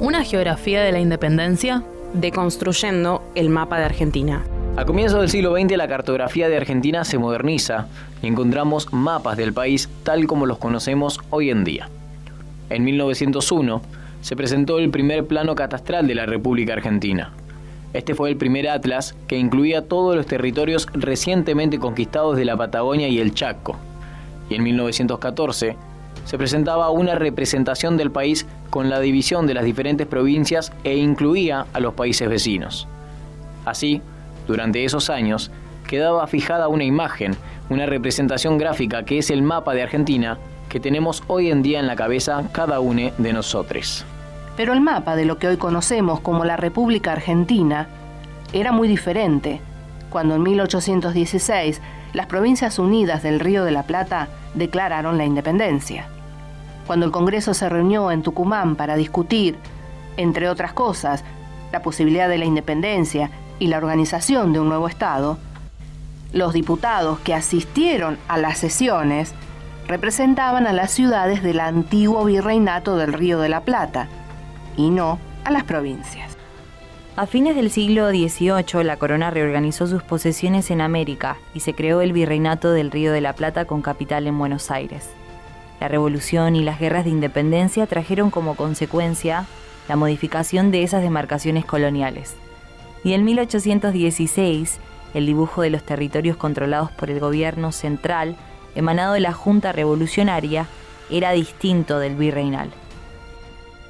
Una geografía de la independencia. Deconstruyendo el mapa de Argentina. A comienzos del siglo XX la cartografía de Argentina se moderniza y encontramos mapas del país tal como los conocemos hoy en día. En 1901 se presentó el primer plano catastral de la República Argentina. Este fue el primer atlas que incluía todos los territorios recientemente conquistados de la Patagonia y el Chaco. Y en 1914 se presentaba una representación del país con la división de las diferentes provincias e incluía a los países vecinos. Así, durante esos años, quedaba fijada una imagen, una representación gráfica que es el mapa de Argentina que tenemos hoy en día en la cabeza cada uno de nosotros. Pero el mapa de lo que hoy conocemos como la República Argentina era muy diferente cuando en 1816 las Provincias Unidas del Río de la Plata declararon la independencia. Cuando el Congreso se reunió en Tucumán para discutir, entre otras cosas, la posibilidad de la independencia y la organización de un nuevo Estado, los diputados que asistieron a las sesiones representaban a las ciudades del antiguo virreinato del Río de la Plata y no a las provincias. A fines del siglo XVIII, la corona reorganizó sus posesiones en América y se creó el Virreinato del Río de la Plata con capital en Buenos Aires. La revolución y las guerras de independencia trajeron como consecuencia la modificación de esas demarcaciones coloniales y en 1816 el dibujo de los territorios controlados por el gobierno central, emanado de la Junta Revolucionaria, era distinto del virreinal.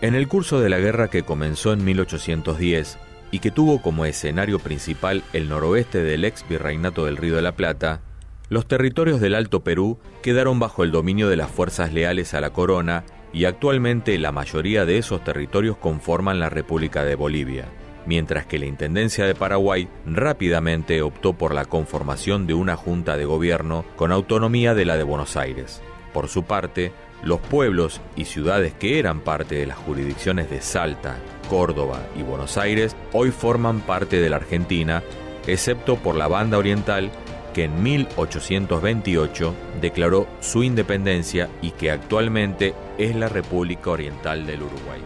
En el curso de la guerra que comenzó en 1810 y que tuvo como escenario principal el noroeste del ex virreinato del Río de la Plata, los territorios del Alto Perú quedaron bajo el dominio de las fuerzas leales a la corona y actualmente la mayoría de esos territorios conforman la República de Bolivia mientras que la Intendencia de Paraguay rápidamente optó por la conformación de una junta de gobierno con autonomía de la de Buenos Aires. Por su parte, los pueblos y ciudades que eran parte de las jurisdicciones de Salta, Córdoba y Buenos Aires hoy forman parte de la Argentina, excepto por la banda oriental que en 1828 declaró su independencia y que actualmente es la República Oriental del Uruguay.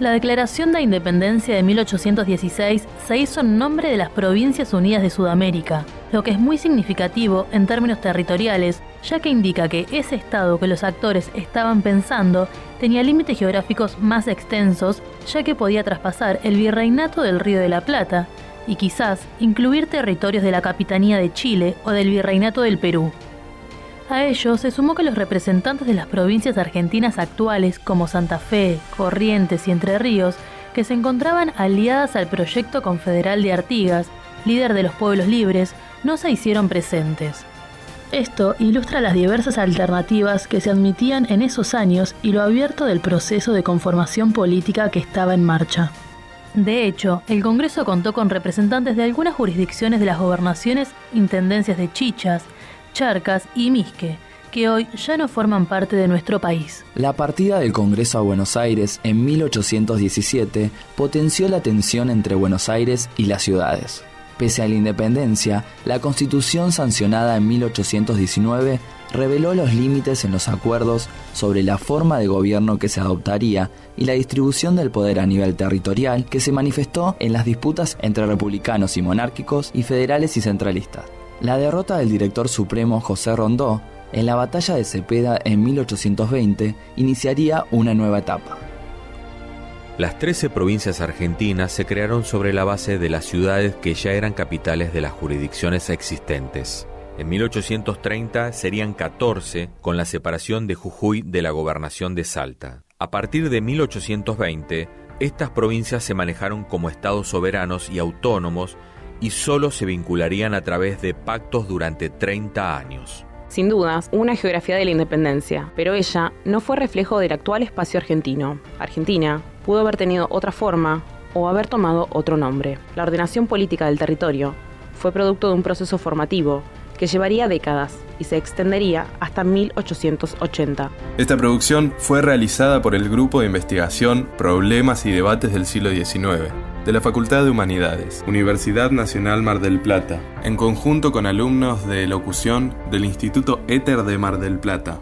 La Declaración de Independencia de 1816 se hizo en nombre de las Provincias Unidas de Sudamérica, lo que es muy significativo en términos territoriales, ya que indica que ese estado que los actores estaban pensando tenía límites geográficos más extensos, ya que podía traspasar el virreinato del Río de la Plata y quizás incluir territorios de la Capitanía de Chile o del virreinato del Perú. A ello se sumó que los representantes de las provincias argentinas actuales, como Santa Fe, Corrientes y Entre Ríos, que se encontraban aliadas al proyecto confederal de Artigas, líder de los pueblos libres, no se hicieron presentes. Esto ilustra las diversas alternativas que se admitían en esos años y lo abierto del proceso de conformación política que estaba en marcha. De hecho, el Congreso contó con representantes de algunas jurisdicciones de las gobernaciones, intendencias de Chichas, Charcas y Misque, que hoy ya no forman parte de nuestro país. La partida del Congreso a Buenos Aires en 1817 potenció la tensión entre Buenos Aires y las ciudades. Pese a la independencia, la constitución sancionada en 1819 reveló los límites en los acuerdos sobre la forma de gobierno que se adoptaría y la distribución del poder a nivel territorial que se manifestó en las disputas entre republicanos y monárquicos y federales y centralistas. La derrota del director supremo José Rondó en la batalla de Cepeda en 1820 iniciaría una nueva etapa. Las 13 provincias argentinas se crearon sobre la base de las ciudades que ya eran capitales de las jurisdicciones existentes. En 1830 serían 14 con la separación de Jujuy de la gobernación de Salta. A partir de 1820, estas provincias se manejaron como estados soberanos y autónomos y solo se vincularían a través de pactos durante 30 años. Sin dudas, una geografía de la independencia, pero ella no fue reflejo del actual espacio argentino. Argentina pudo haber tenido otra forma o haber tomado otro nombre. La ordenación política del territorio fue producto de un proceso formativo que llevaría décadas y se extendería hasta 1880. Esta producción fue realizada por el Grupo de Investigación Problemas y Debates del Siglo XIX de la Facultad de Humanidades, Universidad Nacional Mar del Plata, en conjunto con alumnos de locución del Instituto Éter de Mar del Plata.